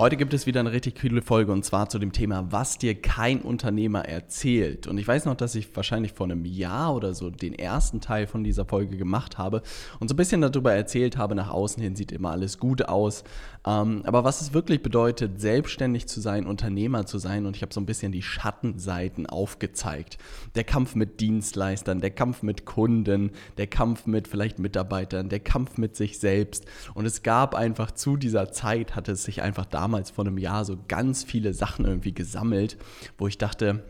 Heute gibt es wieder eine richtig coole Folge und zwar zu dem Thema, was dir kein Unternehmer erzählt. Und ich weiß noch, dass ich wahrscheinlich vor einem Jahr oder so den ersten Teil von dieser Folge gemacht habe und so ein bisschen darüber erzählt habe, nach außen hin sieht immer alles gut aus. Ähm, aber was es wirklich bedeutet, selbstständig zu sein, Unternehmer zu sein und ich habe so ein bisschen die Schattenseiten aufgezeigt. Der Kampf mit Dienstleistern, der Kampf mit Kunden, der Kampf mit vielleicht Mitarbeitern, der Kampf mit sich selbst. Und es gab einfach zu dieser Zeit, hatte es sich einfach damals damals vor einem Jahr so ganz viele Sachen irgendwie gesammelt, wo ich dachte,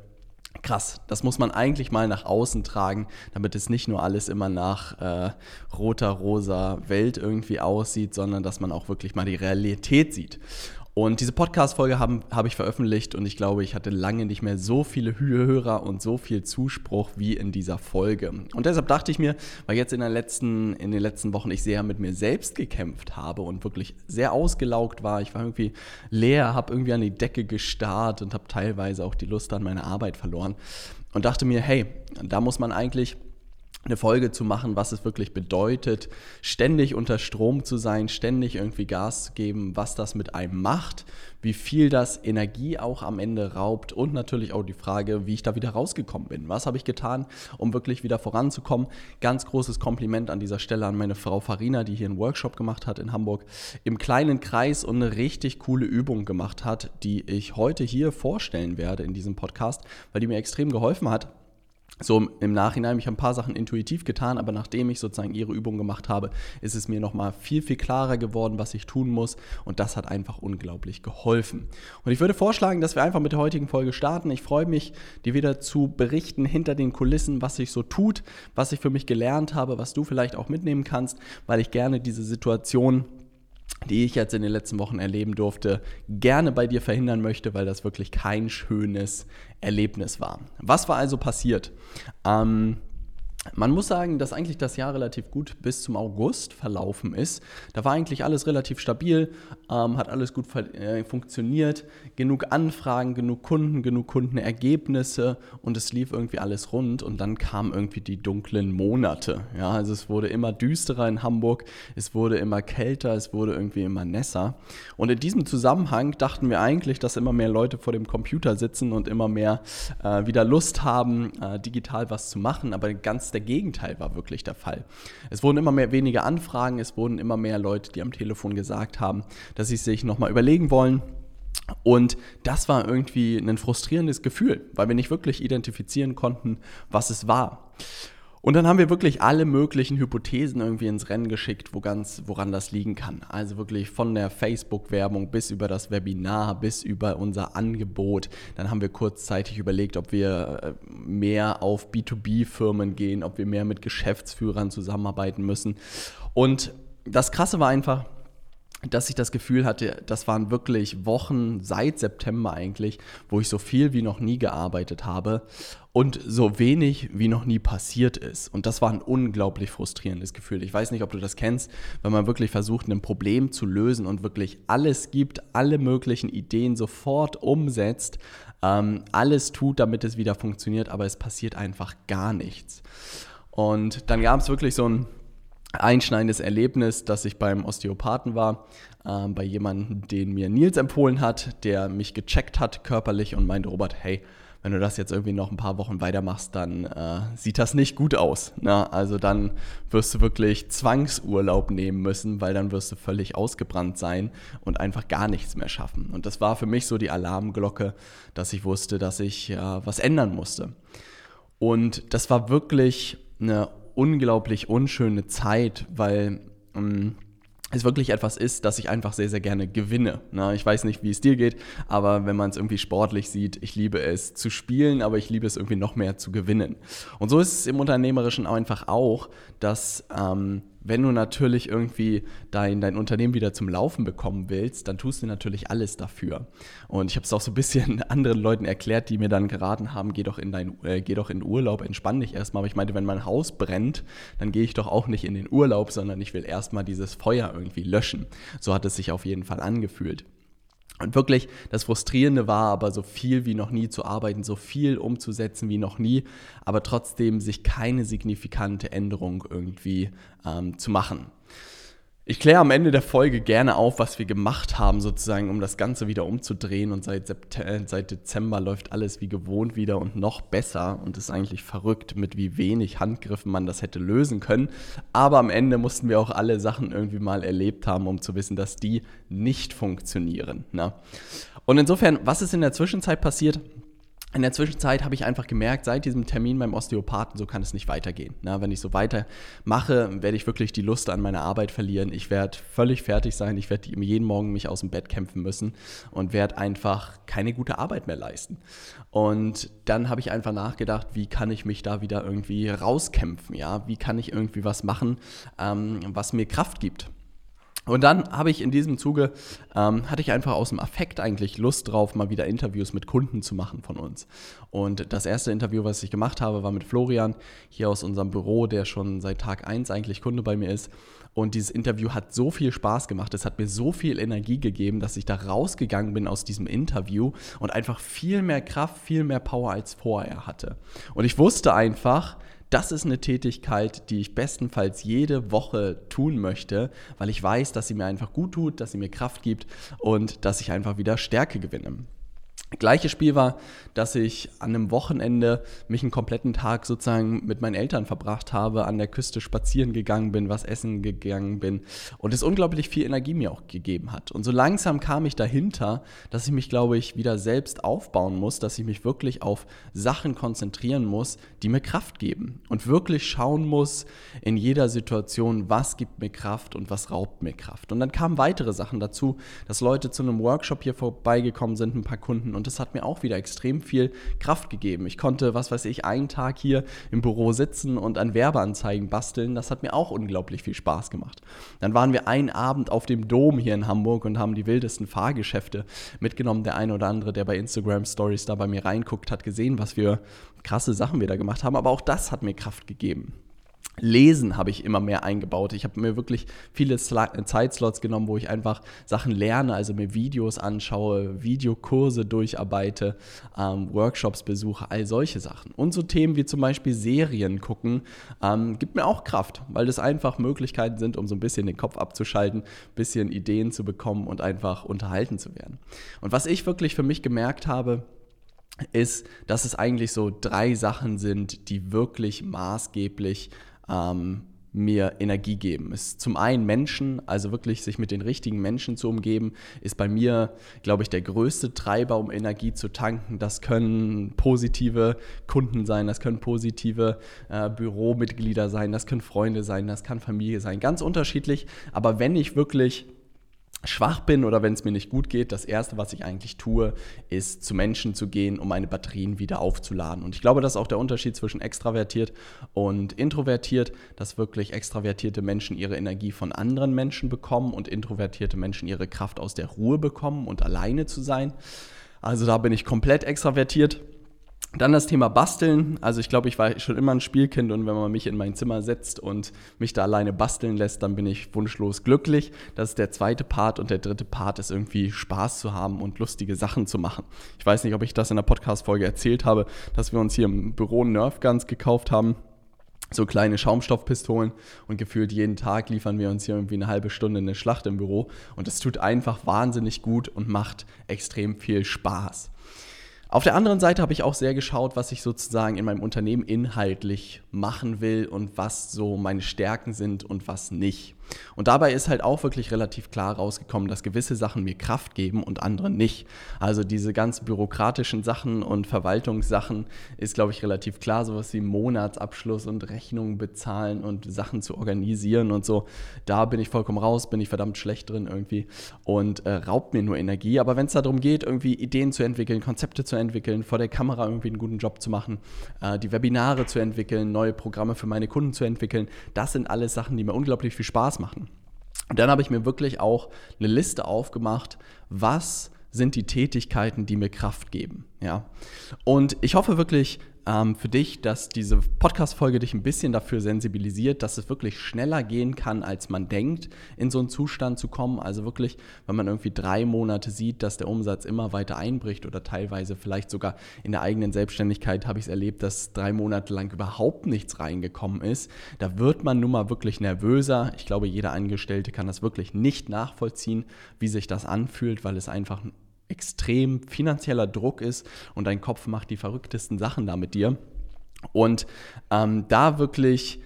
Krass, das muss man eigentlich mal nach außen tragen, damit es nicht nur alles immer nach äh, roter, rosa Welt irgendwie aussieht, sondern dass man auch wirklich mal die Realität sieht. Und diese Podcast-Folge habe hab ich veröffentlicht und ich glaube, ich hatte lange nicht mehr so viele Hörer und so viel Zuspruch wie in dieser Folge. Und deshalb dachte ich mir, weil jetzt in, letzten, in den letzten Wochen ich sehr mit mir selbst gekämpft habe und wirklich sehr ausgelaugt war, ich war irgendwie leer, habe irgendwie an die Decke gestarrt und habe teilweise auch die Lust an meine Arbeit verloren und dachte mir, hey, da muss man eigentlich eine Folge zu machen, was es wirklich bedeutet, ständig unter Strom zu sein, ständig irgendwie Gas zu geben, was das mit einem macht, wie viel das Energie auch am Ende raubt und natürlich auch die Frage, wie ich da wieder rausgekommen bin. Was habe ich getan, um wirklich wieder voranzukommen? Ganz großes Kompliment an dieser Stelle an meine Frau Farina, die hier einen Workshop gemacht hat in Hamburg, im kleinen Kreis und eine richtig coole Übung gemacht hat, die ich heute hier vorstellen werde in diesem Podcast, weil die mir extrem geholfen hat so im Nachhinein, ich habe ein paar Sachen intuitiv getan, aber nachdem ich sozusagen ihre Übung gemacht habe, ist es mir nochmal viel, viel klarer geworden, was ich tun muss und das hat einfach unglaublich geholfen. Und ich würde vorschlagen, dass wir einfach mit der heutigen Folge starten. Ich freue mich, dir wieder zu berichten hinter den Kulissen, was sich so tut, was ich für mich gelernt habe, was du vielleicht auch mitnehmen kannst, weil ich gerne diese Situation die ich jetzt in den letzten Wochen erleben durfte, gerne bei dir verhindern möchte, weil das wirklich kein schönes Erlebnis war. Was war also passiert? Ähm, man muss sagen, dass eigentlich das Jahr relativ gut bis zum August verlaufen ist. Da war eigentlich alles relativ stabil, ähm, hat alles gut äh, funktioniert, genug Anfragen, genug Kunden, genug Kundenergebnisse und es lief irgendwie alles rund und dann kamen irgendwie die dunklen Monate. Ja, also es wurde immer düsterer in Hamburg, es wurde immer kälter, es wurde irgendwie immer nässer. Und in diesem Zusammenhang dachten wir eigentlich, dass immer mehr Leute vor dem Computer sitzen und immer mehr äh, wieder Lust haben, äh, digital was zu machen, aber ganz der Gegenteil war wirklich der Fall. Es wurden immer mehr weniger Anfragen, es wurden immer mehr Leute, die am Telefon gesagt haben, dass sie sich nochmal überlegen wollen. Und das war irgendwie ein frustrierendes Gefühl, weil wir nicht wirklich identifizieren konnten, was es war. Und dann haben wir wirklich alle möglichen Hypothesen irgendwie ins Rennen geschickt, wo ganz, woran das liegen kann. Also wirklich von der Facebook-Werbung bis über das Webinar, bis über unser Angebot. Dann haben wir kurzzeitig überlegt, ob wir äh, mehr auf B2B-Firmen gehen, ob wir mehr mit Geschäftsführern zusammenarbeiten müssen. Und das Krasse war einfach, dass ich das Gefühl hatte, das waren wirklich Wochen seit September eigentlich, wo ich so viel wie noch nie gearbeitet habe und so wenig wie noch nie passiert ist. Und das war ein unglaublich frustrierendes Gefühl. Ich weiß nicht, ob du das kennst, wenn man wirklich versucht, ein Problem zu lösen und wirklich alles gibt, alle möglichen Ideen sofort umsetzt, ähm, alles tut, damit es wieder funktioniert, aber es passiert einfach gar nichts. Und dann gab es wirklich so ein einschneidendes Erlebnis, dass ich beim Osteopathen war, äh, bei jemandem, den mir Nils empfohlen hat, der mich gecheckt hat körperlich und meinte, Robert, hey, wenn du das jetzt irgendwie noch ein paar Wochen weitermachst, dann äh, sieht das nicht gut aus. Ne? Also dann wirst du wirklich Zwangsurlaub nehmen müssen, weil dann wirst du völlig ausgebrannt sein und einfach gar nichts mehr schaffen. Und das war für mich so die Alarmglocke, dass ich wusste, dass ich äh, was ändern musste. Und das war wirklich eine unglaublich unschöne Zeit, weil ähm, es wirklich etwas ist, das ich einfach sehr, sehr gerne gewinne. Na, ich weiß nicht, wie es dir geht, aber wenn man es irgendwie sportlich sieht, ich liebe es zu spielen, aber ich liebe es irgendwie noch mehr zu gewinnen. Und so ist es im Unternehmerischen einfach auch, dass ähm, wenn du natürlich irgendwie dein, dein Unternehmen wieder zum Laufen bekommen willst, dann tust du natürlich alles dafür. Und ich habe es auch so ein bisschen anderen Leuten erklärt, die mir dann geraten haben, geh doch in dein, äh, geh doch in Urlaub, entspann dich erstmal. Aber ich meinte, wenn mein Haus brennt, dann gehe ich doch auch nicht in den Urlaub, sondern ich will erstmal dieses Feuer irgendwie löschen. So hat es sich auf jeden Fall angefühlt. Und wirklich, das Frustrierende war aber so viel wie noch nie zu arbeiten, so viel umzusetzen wie noch nie, aber trotzdem sich keine signifikante Änderung irgendwie ähm, zu machen. Ich kläre am Ende der Folge gerne auf, was wir gemacht haben, sozusagen, um das Ganze wieder umzudrehen. Und seit, September, äh, seit Dezember läuft alles wie gewohnt wieder und noch besser. Und es ist eigentlich verrückt, mit wie wenig Handgriffen man das hätte lösen können. Aber am Ende mussten wir auch alle Sachen irgendwie mal erlebt haben, um zu wissen, dass die nicht funktionieren. Ne? Und insofern, was ist in der Zwischenzeit passiert? In der Zwischenzeit habe ich einfach gemerkt, seit diesem Termin beim Osteopathen, so kann es nicht weitergehen. Na, wenn ich so weitermache, werde ich wirklich die Lust an meiner Arbeit verlieren. Ich werde völlig fertig sein. Ich werde jeden Morgen mich aus dem Bett kämpfen müssen und werde einfach keine gute Arbeit mehr leisten. Und dann habe ich einfach nachgedacht, wie kann ich mich da wieder irgendwie rauskämpfen? Ja, wie kann ich irgendwie was machen, ähm, was mir Kraft gibt? Und dann habe ich in diesem Zuge, ähm, hatte ich einfach aus dem Affekt eigentlich Lust drauf, mal wieder Interviews mit Kunden zu machen von uns. Und das erste Interview, was ich gemacht habe, war mit Florian hier aus unserem Büro, der schon seit Tag 1 eigentlich Kunde bei mir ist. Und dieses Interview hat so viel Spaß gemacht, es hat mir so viel Energie gegeben, dass ich da rausgegangen bin aus diesem Interview und einfach viel mehr Kraft, viel mehr Power als vorher hatte. Und ich wusste einfach, das ist eine Tätigkeit, die ich bestenfalls jede Woche tun möchte, weil ich weiß, dass sie mir einfach gut tut, dass sie mir Kraft gibt und dass ich einfach wieder Stärke gewinne. Gleiches Spiel war, dass ich an einem Wochenende mich einen kompletten Tag sozusagen mit meinen Eltern verbracht habe, an der Küste spazieren gegangen bin, was essen gegangen bin und es unglaublich viel Energie mir auch gegeben hat. Und so langsam kam ich dahinter, dass ich mich, glaube ich, wieder selbst aufbauen muss, dass ich mich wirklich auf Sachen konzentrieren muss, die mir Kraft geben und wirklich schauen muss in jeder Situation, was gibt mir Kraft und was raubt mir Kraft. Und dann kamen weitere Sachen dazu, dass Leute zu einem Workshop hier vorbeigekommen sind, ein paar Kunden und das hat mir auch wieder extrem viel Kraft gegeben. Ich konnte, was weiß ich, einen Tag hier im Büro sitzen und an Werbeanzeigen basteln. Das hat mir auch unglaublich viel Spaß gemacht. Dann waren wir einen Abend auf dem Dom hier in Hamburg und haben die wildesten Fahrgeschäfte mitgenommen. Der eine oder andere, der bei Instagram Stories da bei mir reinguckt, hat gesehen, was für krasse Sachen wir da gemacht haben. Aber auch das hat mir Kraft gegeben. Lesen habe ich immer mehr eingebaut. Ich habe mir wirklich viele Zeitslots genommen, wo ich einfach Sachen lerne, also mir Videos anschaue, Videokurse durcharbeite, ähm, Workshops besuche, all solche Sachen. Und so Themen wie zum Beispiel Serien gucken, ähm, gibt mir auch Kraft, weil das einfach Möglichkeiten sind, um so ein bisschen den Kopf abzuschalten, ein bisschen Ideen zu bekommen und einfach unterhalten zu werden. Und was ich wirklich für mich gemerkt habe, ist, dass es eigentlich so drei Sachen sind, die wirklich maßgeblich ähm, mir Energie geben. Ist zum einen Menschen, also wirklich sich mit den richtigen Menschen zu umgeben, ist bei mir, glaube ich, der größte Treiber, um Energie zu tanken. Das können positive Kunden sein, das können positive äh, Büromitglieder sein, das können Freunde sein, das kann Familie sein, ganz unterschiedlich. Aber wenn ich wirklich schwach bin oder wenn es mir nicht gut geht, das Erste, was ich eigentlich tue, ist zu Menschen zu gehen, um meine Batterien wieder aufzuladen. Und ich glaube, das ist auch der Unterschied zwischen extravertiert und introvertiert, dass wirklich extravertierte Menschen ihre Energie von anderen Menschen bekommen und introvertierte Menschen ihre Kraft aus der Ruhe bekommen und alleine zu sein. Also da bin ich komplett extravertiert. Dann das Thema Basteln. Also ich glaube, ich war schon immer ein Spielkind und wenn man mich in mein Zimmer setzt und mich da alleine basteln lässt, dann bin ich wunschlos glücklich. Das ist der zweite Part und der dritte Part ist irgendwie Spaß zu haben und lustige Sachen zu machen. Ich weiß nicht, ob ich das in der Podcast-Folge erzählt habe, dass wir uns hier im Büro Nerf Guns gekauft haben so kleine Schaumstoffpistolen und gefühlt jeden Tag liefern wir uns hier irgendwie eine halbe Stunde eine Schlacht im Büro und es tut einfach wahnsinnig gut und macht extrem viel Spaß. Auf der anderen Seite habe ich auch sehr geschaut, was ich sozusagen in meinem Unternehmen inhaltlich machen will und was so meine Stärken sind und was nicht. Und dabei ist halt auch wirklich relativ klar rausgekommen, dass gewisse Sachen mir Kraft geben und andere nicht. Also diese ganz bürokratischen Sachen und Verwaltungssachen ist, glaube ich, relativ klar. Sowas wie Monatsabschluss und Rechnungen bezahlen und Sachen zu organisieren und so. Da bin ich vollkommen raus, bin ich verdammt schlecht drin irgendwie und äh, raubt mir nur Energie. Aber wenn es darum geht, irgendwie Ideen zu entwickeln, Konzepte zu entwickeln, vor der Kamera irgendwie einen guten Job zu machen, äh, die Webinare zu entwickeln, neue Programme für meine Kunden zu entwickeln, das sind alles Sachen, die mir unglaublich viel Spaß machen. Und dann habe ich mir wirklich auch eine Liste aufgemacht, was sind die Tätigkeiten, die mir Kraft geben. Ja? Und ich hoffe wirklich, ähm, für dich, dass diese Podcast-Folge dich ein bisschen dafür sensibilisiert, dass es wirklich schneller gehen kann, als man denkt, in so einen Zustand zu kommen. Also wirklich, wenn man irgendwie drei Monate sieht, dass der Umsatz immer weiter einbricht oder teilweise vielleicht sogar in der eigenen Selbstständigkeit habe ich es erlebt, dass drei Monate lang überhaupt nichts reingekommen ist. Da wird man nun mal wirklich nervöser. Ich glaube, jeder Angestellte kann das wirklich nicht nachvollziehen, wie sich das anfühlt, weil es einfach extrem finanzieller Druck ist und dein Kopf macht die verrücktesten Sachen da mit dir. Und ähm, da wirklich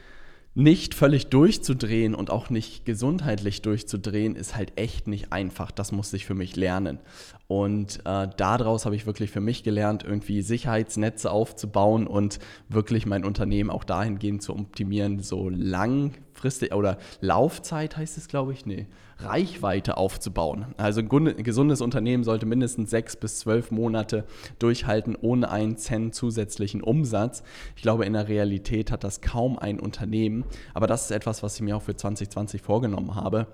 nicht völlig durchzudrehen und auch nicht gesundheitlich durchzudrehen, ist halt echt nicht einfach. Das musste ich für mich lernen. Und äh, daraus habe ich wirklich für mich gelernt, irgendwie Sicherheitsnetze aufzubauen und wirklich mein Unternehmen auch dahingehend zu optimieren, so langfristig oder Laufzeit heißt es, glaube ich, nee, Reichweite aufzubauen. Also ein gesundes Unternehmen sollte mindestens sechs bis zwölf Monate durchhalten ohne einen Cent zusätzlichen Umsatz. Ich glaube, in der Realität hat das kaum ein Unternehmen, aber das ist etwas, was ich mir auch für 2020 vorgenommen habe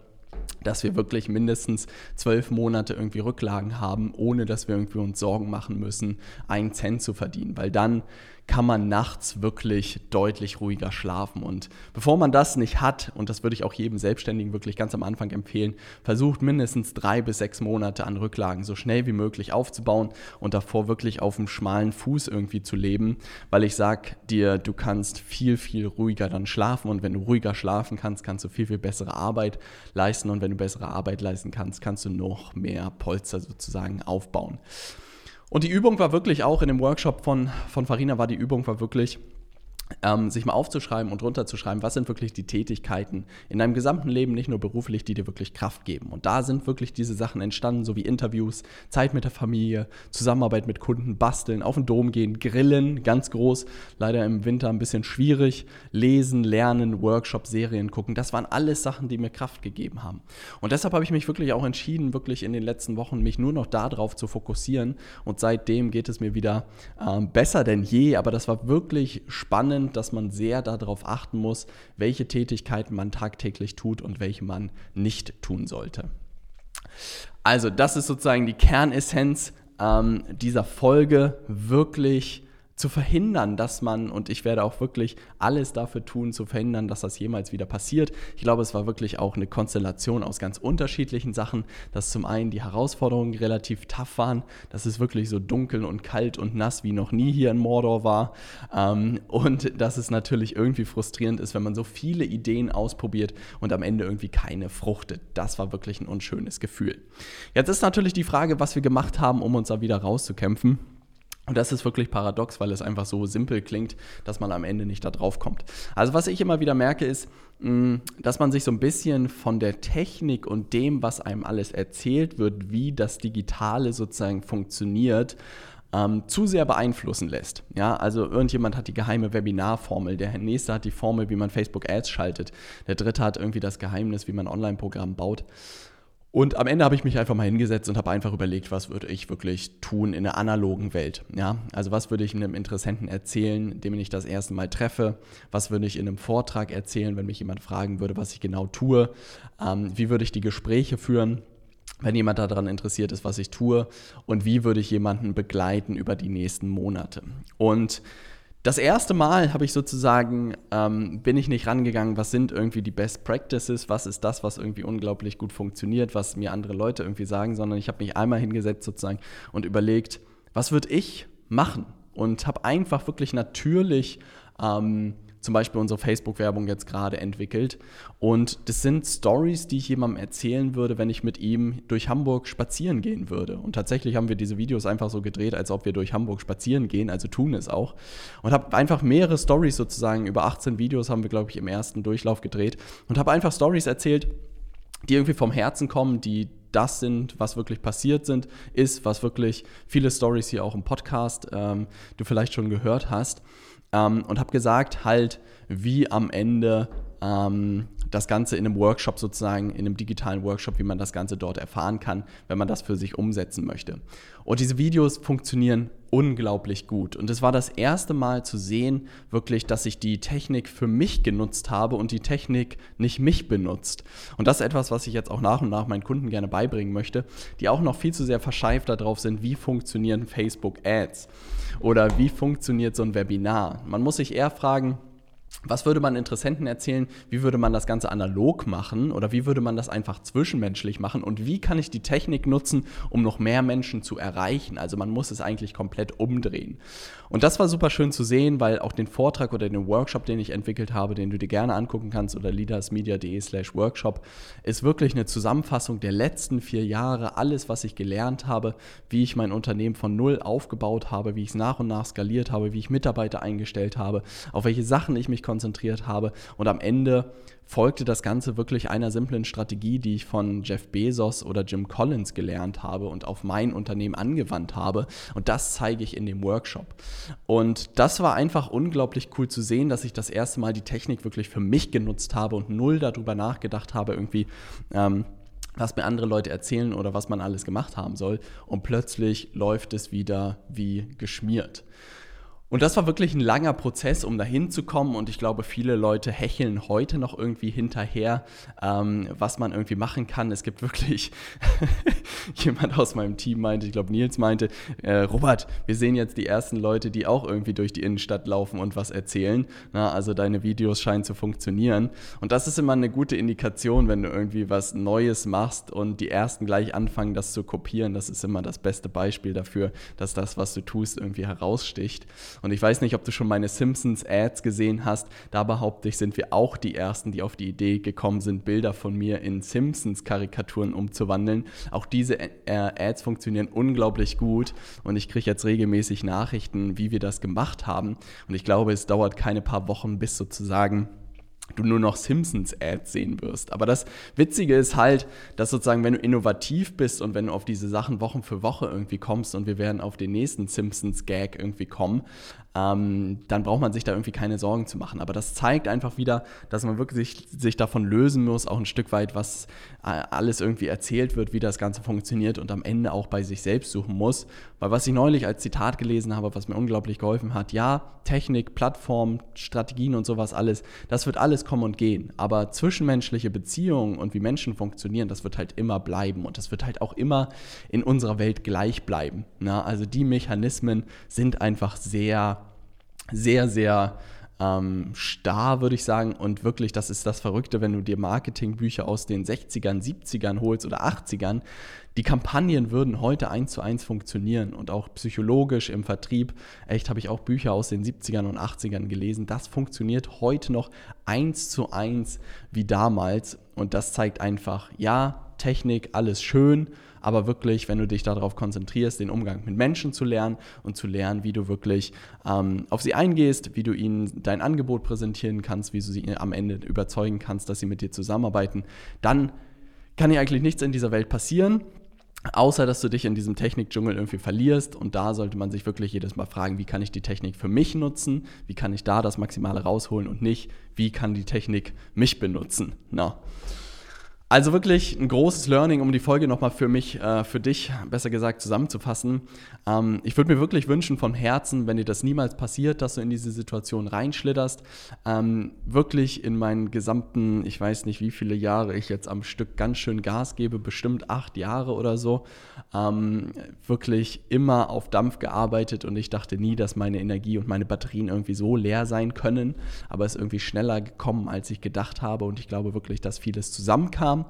dass wir wirklich mindestens zwölf Monate irgendwie Rücklagen haben, ohne dass wir irgendwie uns Sorgen machen müssen, einen Cent zu verdienen. Weil dann kann man nachts wirklich deutlich ruhiger schlafen. Und bevor man das nicht hat, und das würde ich auch jedem Selbstständigen wirklich ganz am Anfang empfehlen, versucht mindestens drei bis sechs Monate an Rücklagen so schnell wie möglich aufzubauen und davor wirklich auf dem schmalen Fuß irgendwie zu leben, weil ich sage dir, du kannst viel, viel ruhiger dann schlafen und wenn du ruhiger schlafen kannst, kannst du viel, viel bessere Arbeit leisten und wenn du bessere Arbeit leisten kannst, kannst du noch mehr Polster sozusagen aufbauen. Und die Übung war wirklich auch in dem Workshop von, von Farina war die Übung war wirklich, ähm, sich mal aufzuschreiben und runterzuschreiben, was sind wirklich die Tätigkeiten in deinem gesamten Leben, nicht nur beruflich, die dir wirklich Kraft geben. Und da sind wirklich diese Sachen entstanden, so wie Interviews, Zeit mit der Familie, Zusammenarbeit mit Kunden, basteln, auf den Dom gehen, grillen, ganz groß, leider im Winter ein bisschen schwierig, lesen, lernen, Workshops, Serien gucken. Das waren alles Sachen, die mir Kraft gegeben haben. Und deshalb habe ich mich wirklich auch entschieden, wirklich in den letzten Wochen mich nur noch darauf zu fokussieren. Und seitdem geht es mir wieder ähm, besser denn je. Aber das war wirklich spannend spannend, dass man sehr darauf achten muss, welche Tätigkeiten man tagtäglich tut und welche man nicht tun sollte. Also das ist sozusagen die Kernessenz ähm, dieser Folge, wirklich zu verhindern, dass man, und ich werde auch wirklich alles dafür tun, zu verhindern, dass das jemals wieder passiert. Ich glaube, es war wirklich auch eine Konstellation aus ganz unterschiedlichen Sachen, dass zum einen die Herausforderungen relativ tough waren, dass es wirklich so dunkel und kalt und nass wie noch nie hier in Mordor war ähm, und dass es natürlich irgendwie frustrierend ist, wenn man so viele Ideen ausprobiert und am Ende irgendwie keine fruchtet. Das war wirklich ein unschönes Gefühl. Jetzt ist natürlich die Frage, was wir gemacht haben, um uns da wieder rauszukämpfen. Und das ist wirklich paradox, weil es einfach so simpel klingt, dass man am Ende nicht da drauf kommt. Also was ich immer wieder merke, ist, mm, dass man sich so ein bisschen von der Technik und dem, was einem alles erzählt wird, wie das Digitale sozusagen funktioniert, ähm, zu sehr beeinflussen lässt. Ja, also irgendjemand hat die geheime Webinarformel, der nächste hat die Formel, wie man Facebook Ads schaltet, der dritte hat irgendwie das Geheimnis, wie man Online-Programm baut. Und am Ende habe ich mich einfach mal hingesetzt und habe einfach überlegt, was würde ich wirklich tun in der analogen Welt. Ja? Also was würde ich einem Interessenten erzählen, dem ich das erste Mal treffe? Was würde ich in einem Vortrag erzählen, wenn mich jemand fragen würde, was ich genau tue? Ähm, wie würde ich die Gespräche führen? wenn jemand daran interessiert ist, was ich tue und wie würde ich jemanden begleiten über die nächsten Monate. Und das erste Mal habe ich sozusagen, ähm, bin ich nicht rangegangen, was sind irgendwie die Best Practices, was ist das, was irgendwie unglaublich gut funktioniert, was mir andere Leute irgendwie sagen, sondern ich habe mich einmal hingesetzt sozusagen und überlegt, was würde ich machen? Und habe einfach wirklich natürlich ähm, zum Beispiel unsere Facebook-Werbung jetzt gerade entwickelt. Und das sind Stories, die ich jemandem erzählen würde, wenn ich mit ihm durch Hamburg spazieren gehen würde. Und tatsächlich haben wir diese Videos einfach so gedreht, als ob wir durch Hamburg spazieren gehen, also tun es auch. Und habe einfach mehrere Stories sozusagen, über 18 Videos haben wir, glaube ich, im ersten Durchlauf gedreht und habe einfach Stories erzählt, die irgendwie vom Herzen kommen, die das sind, was wirklich passiert sind, ist, was wirklich viele Stories hier auch im Podcast ähm, du vielleicht schon gehört hast. Ähm, und habe gesagt, halt, wie am Ende ähm, das Ganze in einem Workshop sozusagen, in einem digitalen Workshop, wie man das Ganze dort erfahren kann, wenn man das für sich umsetzen möchte. Und diese Videos funktionieren unglaublich gut. Und es war das erste Mal zu sehen, wirklich, dass ich die Technik für mich genutzt habe und die Technik nicht mich benutzt. Und das ist etwas, was ich jetzt auch nach und nach meinen Kunden gerne beibringen möchte, die auch noch viel zu sehr verscheift darauf sind, wie funktionieren Facebook Ads oder wie funktioniert so ein Webinar. Man muss sich eher fragen, was würde man Interessenten erzählen? Wie würde man das Ganze analog machen oder wie würde man das einfach zwischenmenschlich machen? Und wie kann ich die Technik nutzen, um noch mehr Menschen zu erreichen? Also man muss es eigentlich komplett umdrehen. Und das war super schön zu sehen, weil auch den Vortrag oder den Workshop, den ich entwickelt habe, den du dir gerne angucken kannst oder leadersmedia.de slash Workshop, ist wirklich eine Zusammenfassung der letzten vier Jahre, alles, was ich gelernt habe, wie ich mein Unternehmen von null aufgebaut habe, wie ich es nach und nach skaliert habe, wie ich Mitarbeiter eingestellt habe, auf welche Sachen ich mich konzentriert habe. Und am Ende folgte das Ganze wirklich einer simplen Strategie, die ich von Jeff Bezos oder Jim Collins gelernt habe und auf mein Unternehmen angewandt habe. Und das zeige ich in dem Workshop. Und das war einfach unglaublich cool zu sehen, dass ich das erste Mal die Technik wirklich für mich genutzt habe und null darüber nachgedacht habe, irgendwie. Ähm, was mir andere Leute erzählen oder was man alles gemacht haben soll. Und plötzlich läuft es wieder wie geschmiert. Und das war wirklich ein langer Prozess, um dahin zu kommen. Und ich glaube, viele Leute hecheln heute noch irgendwie hinterher, ähm, was man irgendwie machen kann. Es gibt wirklich jemand aus meinem Team meinte, ich glaube Nils meinte, äh, Robert, wir sehen jetzt die ersten Leute, die auch irgendwie durch die Innenstadt laufen und was erzählen. Na, also deine Videos scheinen zu funktionieren. Und das ist immer eine gute Indikation, wenn du irgendwie was Neues machst und die ersten gleich anfangen, das zu kopieren. Das ist immer das beste Beispiel dafür, dass das, was du tust, irgendwie heraussticht. Und ich weiß nicht, ob du schon meine Simpsons-Ads gesehen hast. Da behaupte ich, sind wir auch die Ersten, die auf die Idee gekommen sind, Bilder von mir in Simpsons-Karikaturen umzuwandeln. Auch diese äh, Ads funktionieren unglaublich gut und ich kriege jetzt regelmäßig Nachrichten, wie wir das gemacht haben. Und ich glaube, es dauert keine paar Wochen, bis sozusagen du nur noch Simpsons-Ads sehen wirst. Aber das Witzige ist halt, dass sozusagen, wenn du innovativ bist und wenn du auf diese Sachen Wochen für Woche irgendwie kommst und wir werden auf den nächsten Simpsons-Gag irgendwie kommen, ähm, dann braucht man sich da irgendwie keine Sorgen zu machen. Aber das zeigt einfach wieder, dass man wirklich sich, sich davon lösen muss, auch ein Stück weit, was äh, alles irgendwie erzählt wird, wie das Ganze funktioniert und am Ende auch bei sich selbst suchen muss. Weil was ich neulich als Zitat gelesen habe, was mir unglaublich geholfen hat, ja, Technik, Plattform, Strategien und sowas alles, das wird alles kommen und gehen. Aber zwischenmenschliche Beziehungen und wie Menschen funktionieren, das wird halt immer bleiben und das wird halt auch immer in unserer Welt gleich bleiben. Na? Also die Mechanismen sind einfach sehr sehr, sehr ähm, starr, würde ich sagen. Und wirklich, das ist das Verrückte, wenn du dir Marketingbücher aus den 60ern, 70ern holst oder 80ern. Die Kampagnen würden heute eins zu eins funktionieren und auch psychologisch im Vertrieb. Echt habe ich auch Bücher aus den 70ern und 80ern gelesen. Das funktioniert heute noch eins zu eins wie damals. Und das zeigt einfach, ja, Technik, alles schön aber wirklich, wenn du dich darauf konzentrierst, den Umgang mit Menschen zu lernen und zu lernen, wie du wirklich ähm, auf sie eingehst, wie du ihnen dein Angebot präsentieren kannst, wie du sie am Ende überzeugen kannst, dass sie mit dir zusammenarbeiten, dann kann dir eigentlich nichts in dieser Welt passieren. Außer dass du dich in diesem Technikdschungel irgendwie verlierst und da sollte man sich wirklich jedes Mal fragen, wie kann ich die Technik für mich nutzen, wie kann ich da das Maximale rausholen und nicht, wie kann die Technik mich benutzen. Na. Also wirklich ein großes Learning, um die Folge nochmal für mich, äh, für dich besser gesagt zusammenzufassen. Ähm, ich würde mir wirklich wünschen von Herzen, wenn dir das niemals passiert, dass du in diese Situation reinschlitterst. Ähm, wirklich in meinen gesamten, ich weiß nicht wie viele Jahre ich jetzt am Stück ganz schön Gas gebe, bestimmt acht Jahre oder so, ähm, wirklich immer auf Dampf gearbeitet und ich dachte nie, dass meine Energie und meine Batterien irgendwie so leer sein können. Aber es ist irgendwie schneller gekommen, als ich gedacht habe und ich glaube wirklich, dass vieles zusammenkam haben.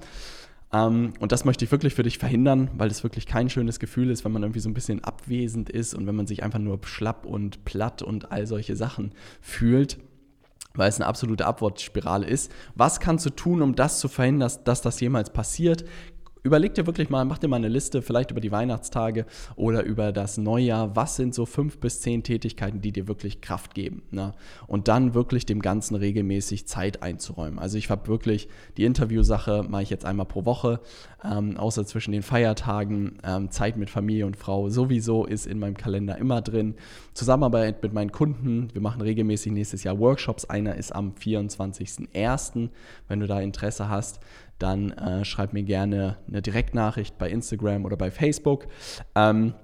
Ähm, und das möchte ich wirklich für dich verhindern, weil es wirklich kein schönes Gefühl ist, wenn man irgendwie so ein bisschen abwesend ist und wenn man sich einfach nur schlapp und platt und all solche Sachen fühlt. weil es eine absolute Abwärtsspirale ist. Was kannst du tun, um das zu verhindern, dass, dass das jemals passiert? Überleg dir wirklich mal, mach dir mal eine Liste, vielleicht über die Weihnachtstage oder über das Neujahr. Was sind so fünf bis zehn Tätigkeiten, die dir wirklich Kraft geben? Ne? Und dann wirklich dem Ganzen regelmäßig Zeit einzuräumen. Also ich habe wirklich die Interviewsache, mache ich jetzt einmal pro Woche, ähm, außer zwischen den Feiertagen. Ähm, Zeit mit Familie und Frau sowieso ist in meinem Kalender immer drin. Zusammenarbeit mit meinen Kunden. Wir machen regelmäßig nächstes Jahr Workshops. Einer ist am 24.01., wenn du da Interesse hast dann äh, schreib mir gerne eine Direktnachricht bei Instagram oder bei Facebook. Ähm,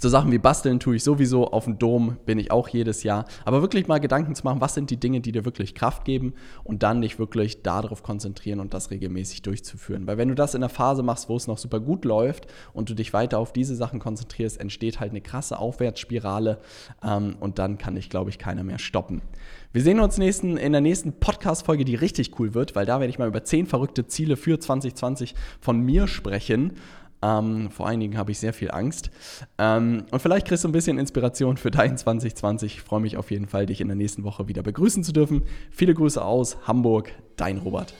so Sachen wie Basteln tue ich sowieso, auf dem Dom bin ich auch jedes Jahr. Aber wirklich mal Gedanken zu machen, was sind die Dinge, die dir wirklich Kraft geben und dann dich wirklich darauf konzentrieren und das regelmäßig durchzuführen. Weil wenn du das in der Phase machst, wo es noch super gut läuft und du dich weiter auf diese Sachen konzentrierst, entsteht halt eine krasse Aufwärtsspirale ähm, und dann kann dich, glaube ich, keiner mehr stoppen. Wir sehen uns nächsten, in der nächsten Podcast-Folge, die richtig cool wird, weil da werde ich mal über zehn verrückte Ziele für 2020 von mir sprechen. Ähm, vor einigen habe ich sehr viel Angst. Ähm, und vielleicht kriegst du ein bisschen Inspiration für dein 2020. Ich freue mich auf jeden Fall, dich in der nächsten Woche wieder begrüßen zu dürfen. Viele Grüße aus Hamburg, dein Robert.